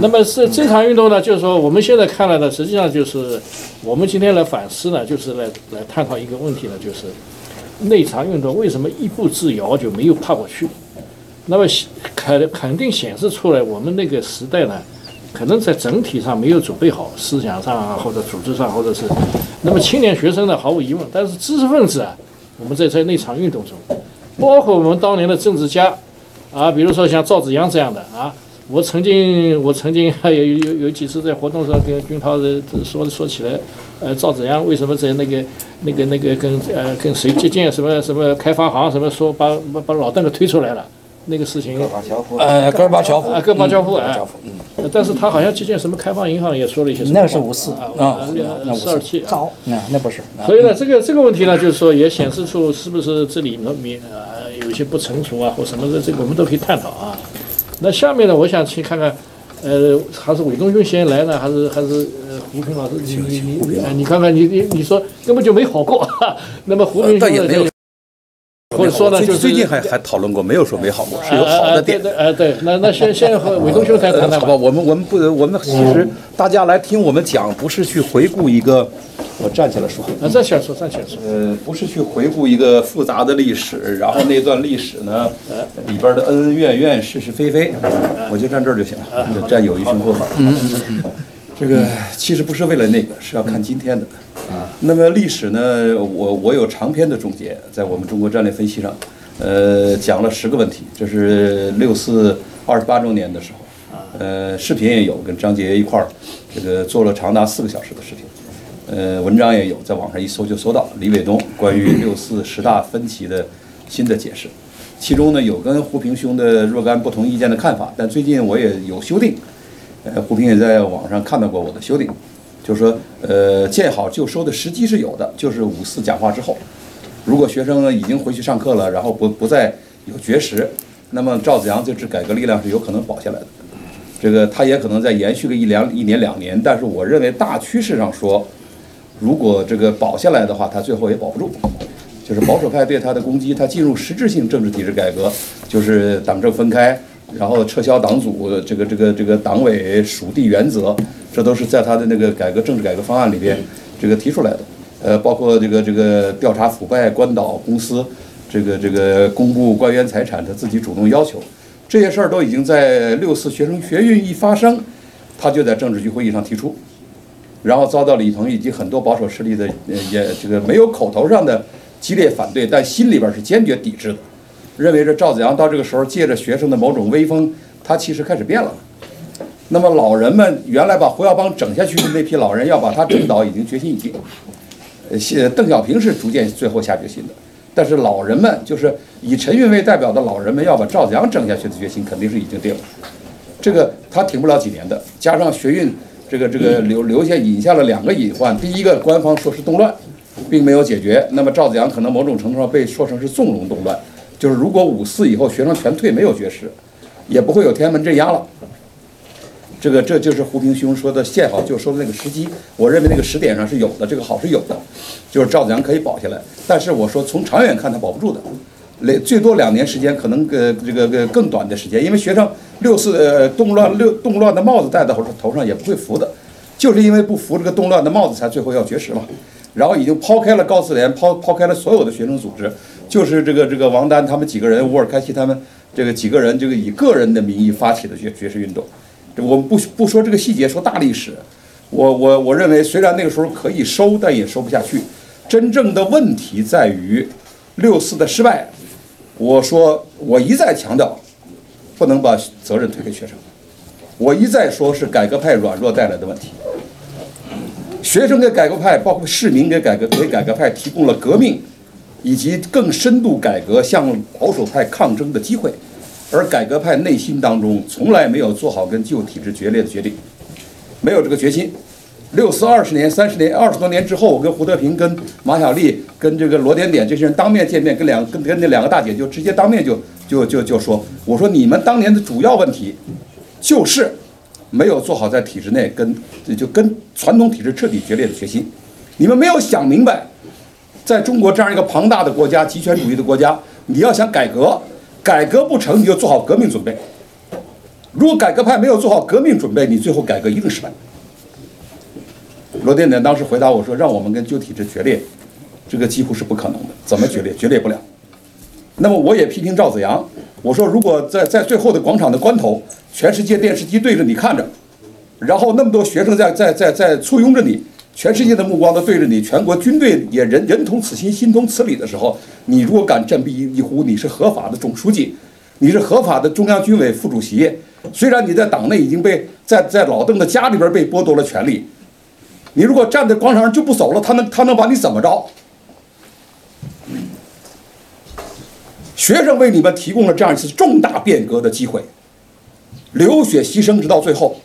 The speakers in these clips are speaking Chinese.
那么是这场运动呢，就是说我们现在看来呢，实际上就是我们今天来反思呢，就是来来探讨一个问题呢，就是那场运动为什么一步之遥就没有跨过去？那么肯肯定显示出来，我们那个时代呢，可能在整体上没有准备好，思想上啊，或者组织上，或者是，那么青年学生呢，毫无疑问，但是知识分子啊，我们在在那场运动中，包括我们当年的政治家啊，比如说像赵紫阳这样的啊，我曾经我曾经还有有有几次在活动上跟军涛的说说起来，呃，赵紫阳为什么在那个那个那个跟呃跟谁接见什么什么开发行什么说把把把老邓给推出来了。那个事情，呃，戈尔巴乔夫，啊，戈尔巴乔夫，啊，嗯，但是他好像接见什么开放银行也说了一些，那个是五四啊，四。二七，早，那那不是，所以呢，这个这个问题呢，就是说也显示出是不是这里面呃有一些不成熟啊或什么的，这个我们都可以探讨啊。那下面呢，我想去看看，呃，还是韦东兄先来呢，还是还是呃胡平老师，你你你你看看你你你说根本就没好过，那么胡平兄。或者说呢，就是最近还还讨论过，没有说没好过，是有好的点。哎，对，那那先先和伟东兄谈谈吧。我们我们不，我们其实大家来听我们讲，不是去回顾一个，我站起来说。啊，站起来说，站起来说。呃，不是去回顾一个复杂的历史，然后那段历史呢，里边的恩恩怨怨、是是非非，我就站这儿就行了，站友谊胸口。嗯。这个其实不是为了那个，是要看今天的。啊，那么历史呢？我我有长篇的总结，在我们中国战略分析上，呃，讲了十个问题。这是六四二十八周年的时候，呃，视频也有，跟张杰一块儿，这个做了长达四个小时的视频。呃，文章也有，在网上一搜就搜到李伟东关于六四十大分歧的新的解释。其中呢，有跟胡平兄的若干不同意见的看法，但最近我也有修订。呃，胡平也在网上看到过我的修订，就是说，呃，见好就收的时机是有的，就是五四讲话之后，如果学生已经回去上课了，然后不不再有绝食，那么赵子阳这支改革力量是有可能保下来的，这个他也可能再延续个一两一年两年，但是我认为大趋势上说，如果这个保下来的话，他最后也保不住，就是保守派对他的攻击，他进入实质性政治体制改革，就是党政分开。然后撤销党组，这个这个这个党委属地原则，这都是在他的那个改革政治改革方案里边，这个提出来的。呃，包括这个这个调查腐败、关岛公司，这个这个公布官员财产，他自己主动要求，这些事儿都已经在六四学生学运一发生，他就在政治局会议上提出，然后遭到李鹏以及很多保守势力的也这个没有口头上的激烈反对，但心里边是坚决抵制的。认为这赵子阳到这个时候借着学生的某种威风，他其实开始变了。那么老人们原来把胡耀邦整下去的那批老人，要把他整倒，已经决心已定。呃，邓小平是逐渐最后下决心的，但是老人们就是以陈云为代表的老人们，要把赵子阳整下去的决心肯定是已经定了。这个他挺不了几年的，加上学运这个这个留留下引下了两个隐患：第一个，官方说是动乱，并没有解决；那么赵子阳可能某种程度上被说成是纵容动乱。就是如果五四以后学生全退，没有绝食，也不会有天安门镇压了。这个这就是胡平兄说的见好就收的那个时机。我认为那个时点上是有的，这个好是有的，就是赵子阳可以保下来。但是我说从长远看，他保不住的，两最多两年时间，可能个这个个更短的时间，因为学生六四呃动乱六动乱的帽子戴在头头上也不会服的，就是因为不服这个动乱的帽子，才最后要绝食嘛。然后已经抛开了高四联，抛抛开了所有的学生组织。就是这个这个王丹他们几个人，乌尔开西他们这个几个人，这个以个人的名义发起的绝绝食运动。我们不不说这个细节，说大历史。我我我认为，虽然那个时候可以收，但也收不下去。真正的问题在于六四的失败。我说，我一再强调，不能把责任推给学生。我一再说是改革派软弱带来的问题。学生给改革派，包括市民给改革给改革派提供了革命。以及更深度改革向保守派抗争的机会，而改革派内心当中从来没有做好跟旧体制决裂的决定，没有这个决心。六四二十年、三十年、二十多年之后，我跟胡德平、跟马小丽、跟这个罗点点这些人当面见面，跟两跟跟那两个大姐就直接当面就就就就说：“我说你们当年的主要问题，就是没有做好在体制内跟就跟传统体制彻底决裂的决心，你们没有想明白。”在中国这样一个庞大的国家、极权主义的国家，你要想改革，改革不成，你就做好革命准备。如果改革派没有做好革命准备，你最后改革一定失败。罗点点当时回答我说：“让我们跟旧体制决裂，这个几乎是不可能的。怎么决裂？决裂不了。”那么我也批评赵子阳，我说：“如果在在最后的广场的关头，全世界电视机对着你看着，然后那么多学生在在在在簇拥着你，全世界的目光都对着你，全国军队也人人同此心，心同此理的时候，你如果敢振臂一呼，你是合法的总书记，你是合法的中央军委副主席，虽然你在党内已经被在在老邓的家里边被剥夺了权利。”你如果站在广场上就不走了，他能他能把你怎么着？学生为你们提供了这样一次重大变革的机会，流血牺牲直到最后。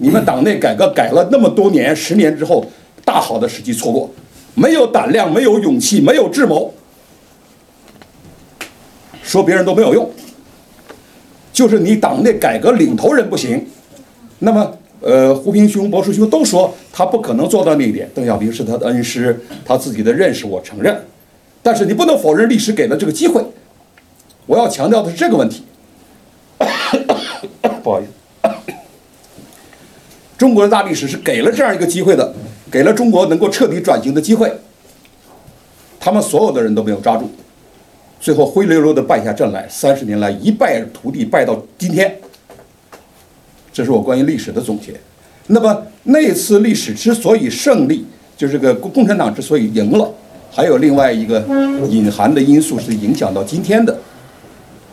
你们党内改革改了那么多年，十年之后，大好的时机错过，没有胆量，没有勇气，没有智谋，说别人都没有用，就是你党内改革领头人不行，那么。呃，胡平兄、博士兄都说他不可能做到那一点。邓小平是他的恩师，他自己的认识我承认，但是你不能否认历史给了这个机会。我要强调的是这个问题。不好意思，中国的大历史是给了这样一个机会的，给了中国能够彻底转型的机会。他们所有的人都没有抓住，最后灰溜溜的败下阵来，三十年来一败涂地，败到今天。这是我关于历史的总结。那么那次历史之所以胜利，就是个共共产党之所以赢了，还有另外一个隐含的因素是影响到今天的。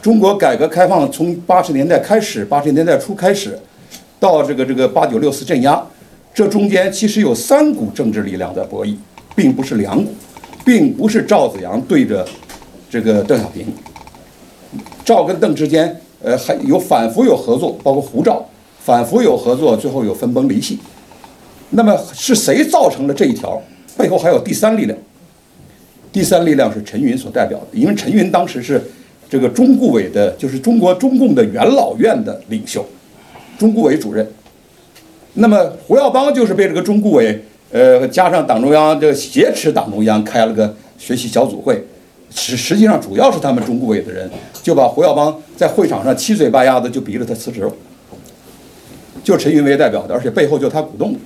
中国改革开放从八十年代开始，八十年代初开始，到这个这个八九六四镇压，这中间其实有三股政治力量的博弈，并不是两股，并不是赵子阳对着这个邓小平，赵跟邓之间，呃，还有反复有合作，包括胡赵。反复有合作，最后有分崩离析。那么是谁造成了这一条？背后还有第三力量。第三力量是陈云所代表的，因为陈云当时是这个中顾委的，就是中国中共的元老院的领袖，中顾委主任。那么胡耀邦就是被这个中顾委，呃，加上党中央这挟持党中央开了个学习小组会，实实际上主要是他们中顾委的人就把胡耀邦在会场上七嘴八牙的就逼着他辞职了。就陈云为代表的，而且背后就他鼓动的。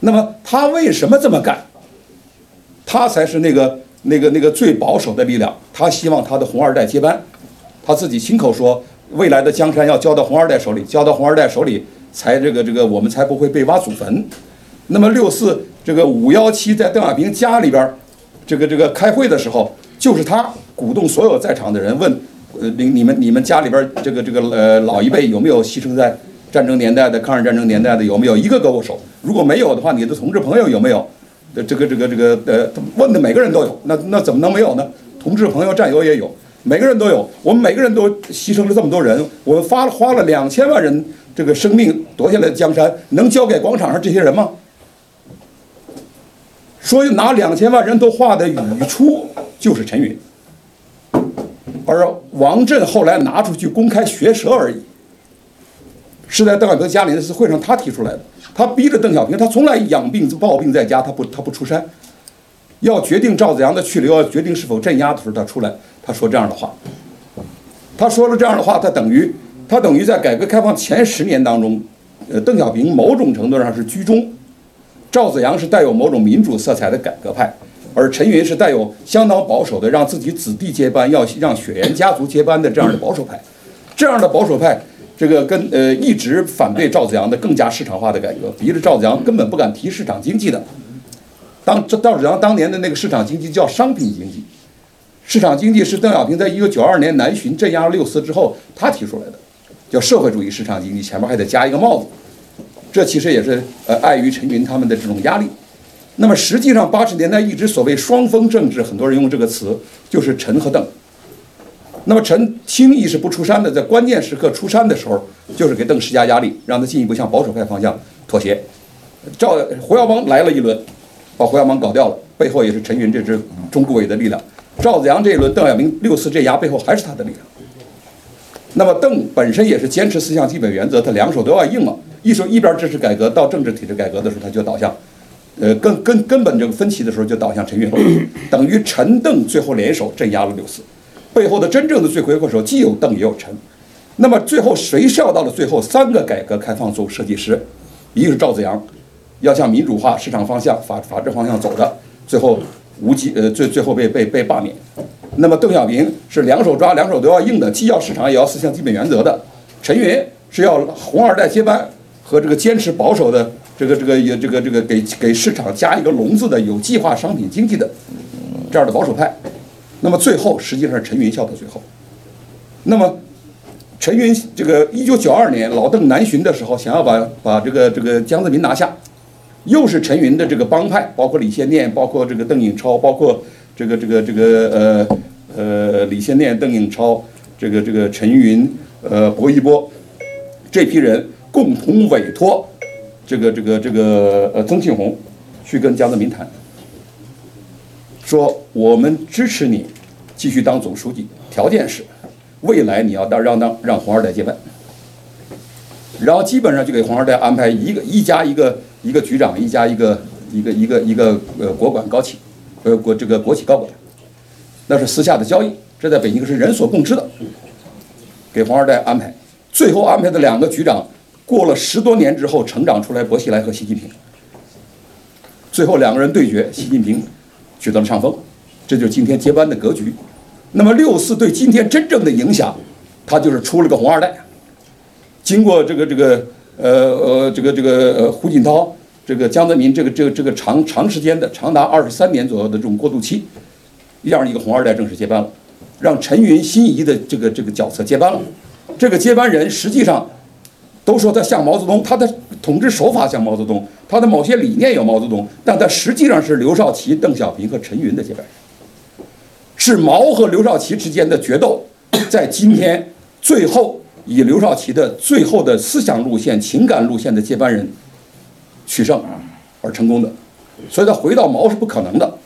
那么他为什么这么干？他才是那个那个那个最保守的力量。他希望他的红二代接班，他自己亲口说，未来的江山要交到红二代手里，交到红二代手里，才这个这个我们才不会被挖祖坟。那么六四这个五幺七在邓小平家里边，这个这个开会的时候，就是他鼓动所有在场的人问，呃，你你们你们家里边这个这个呃老一辈有没有牺牲在？战争年代的、抗日战争年代的有没有一个胳膊手？如果没有的话，你的同志朋友有没有？呃，这个、这个、这个，呃，问的每个人都有，那那怎么能没有呢？同志朋友、战友也有，每个人都有。我们每个人都牺牲了这么多人，我们发了花了两千万人这个生命夺下来的江山，能交给广场上这些人吗？所以拿两千万人都画的语出就是陈云，而王震后来拿出去公开学舌而已。是在邓小平家里那次会上，他提出来的。他逼着邓小平，他从来养病就抱病在家，他不他不出山。要决定赵子阳的去留，要决定是否镇压的时候，他出来，他说这样的话。他说了这样的话，他等于他等于在改革开放前十年当中，呃，邓小平某种程度上是居中，赵子阳是带有某种民主色彩的改革派，而陈云是带有相当保守的，让自己子弟接班，要让血缘家族接班的这样的保守派。这样的保守派。这个跟呃一直反对赵子阳的更加市场化的改革，逼着赵子阳根本不敢提市场经济的。当这赵子阳当年的那个市场经济叫商品经济，市场经济是邓小平在一九九二年南巡镇压六四之后他提出来的，叫社会主义市场经济，前面还得加一个帽子。这其实也是呃碍于陈云他们的这种压力。那么实际上八十年代一直所谓双峰政治，很多人用这个词，就是陈和邓。那么陈轻易是不出山的，在关键时刻出山的时候，就是给邓施加压力，让他进一步向保守派方向妥协。赵胡耀邦来了一轮，把胡耀邦搞掉了，背后也是陈云这支中顾委的力量。赵子阳这一轮，邓小平六次镇压背后还是他的力量。那么邓本身也是坚持四项基本原则，他两手都要硬嘛。一手一边支持改革，到政治体制改革的时候，他就倒向，呃，根根根本这个分歧的时候就倒向陈云，等于陈邓最后联手镇压了六四。背后的真正的罪魁祸首既有邓也有陈，那么最后谁笑到了最后？三个改革开放总设计师，一个是赵子阳，要向民主化、市场方向、法法治方向走的，最后无极呃最最后被被被罢免。那么邓小平是两手抓，两手都要硬的，既要市场也要四项基本原则的。陈云是要红二代接班和这个坚持保守的这个这个也这个这个给给市场加一个笼子的有计划商品经济的这样的保守派。那么最后实际上是陈云笑到最后。那么陈云这个一九九二年老邓南巡的时候，想要把把这个这个江泽民拿下，又是陈云的这个帮派，包括李先念，包括这个邓颖超，包括这个这个这个呃呃李先念、邓颖超，这个这个陈云。呃，薄一波这批人共同委托这个这个这个呃曾庆红去跟江泽民谈，说我们支持你继续当总书记，条件是未来你要当让当让红二代接班，然后基本上就给红二代安排一个一家一个一个局长，一家一个一个一个一个呃国管高企，呃国这个国企高管，那是私下的交易，这在北京是人所共知的。给黄二代安排，最后安排的两个局长，过了十多年之后成长出来，薄熙来和习近平，最后两个人对决，习近平取得了上风，这就是今天接班的格局。那么六四对今天真正的影响，他就是出了个红二代。经过这个这个呃呃这个这个胡锦涛、这个江泽民这个这个这个长长时间的长达二十三年左右的这种过渡期，让一个红二代正式接班了。让陈云心仪的这个这个角色接班了，这个接班人实际上都说他像毛泽东，他的统治手法像毛泽东，他的某些理念有毛泽东，但他实际上是刘少奇、邓小平和陈云的接班人，是毛和刘少奇之间的决斗，在今天最后以刘少奇的最后的思想路线、情感路线的接班人取胜而成功的，所以他回到毛是不可能的。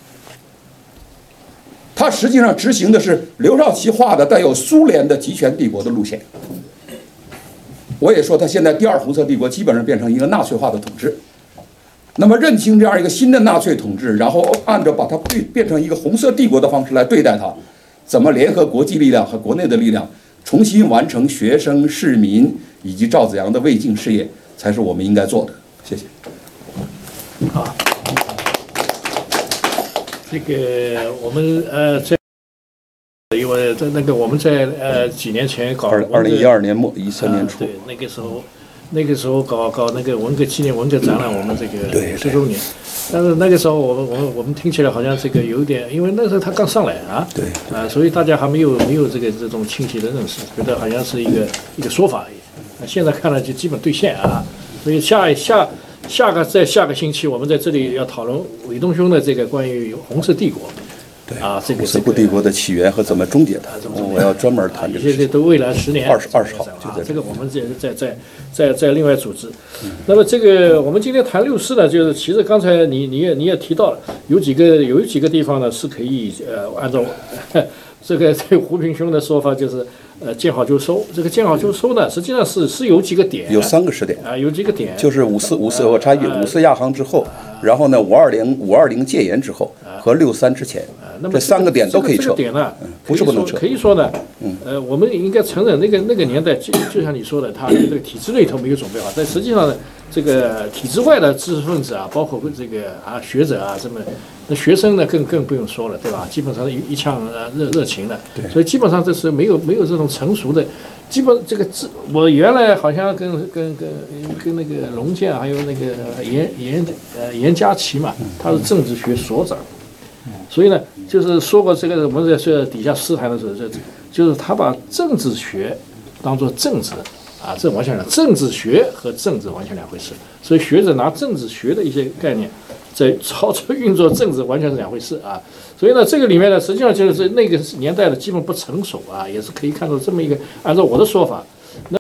他实际上执行的是刘少奇画的带有苏联的集权帝国的路线。我也说，他现在第二红色帝国基本上变成一个纳粹化的统治。那么认清这样一个新的纳粹统治，然后按照把它变变成一个红色帝国的方式来对待它，怎么联合国际力量和国内的力量，重新完成学生、市民以及赵子阳的未竟事业，才是我们应该做的。谢谢。好。这个我们呃在，因为在那个我们在呃几年前搞二二零一二年末一三年初，对那个时候那个时候搞搞那个文革纪念文革展览，我们这个五十周年，但是那个时候我们我们我们听起来好像这个有点，因为那时候他刚上来啊，对啊，所以大家还没有没有这个这种清晰的认识，觉得好像是一个一个说法而已。那现在看来就基本兑现啊，所以下下。下个在下个星期，我们在这里要讨论韦东兄的这个关于红色帝国，对啊，这个红色帝国的起源和怎么终结它，我要专门谈这个。现在都未来十年二十二十号就在这个，我们在在在在在另外组织。那么这个我们今天谈六四呢，就是其实刚才你你也你也提到了，有几个有几个地方呢是可以呃按照 这个这胡平兄的说法就是。呃，见好就收。这个见好就收呢，实际上是是有几个点，有三个时点啊，有几个点，就是五四五四我插一句，五四亚航之后，然后呢五二零五二零戒严之后和六三之前，这三个点都可以撤。这个点呢，不是不能撤。可以说呢，呃，我们应该承认那个那个年代，就就像你说的，他这个体制内头没有准备好，但实际上呢。这个体制外的知识分子啊，包括这个啊学者啊，这么那学生呢，更更不用说了，对吧？基本上一一腔热热情的，所以基本上这是没有没有这种成熟的。基本这个知，我原来好像跟跟跟跟那个龙健还有那个严严呃严家琪嘛，他是政治学所长，所以呢，就是说过这个我们在说底下私谈的时候，这就是他把政治学当做政治。啊，这完全两，政治学和政治完全两回事，所以学者拿政治学的一些概念，在操作 运作政治完全是两回事啊。所以呢，这个里面呢，实际上就是那个年代的基本不成熟啊，也是可以看到这么一个，按照我的说法。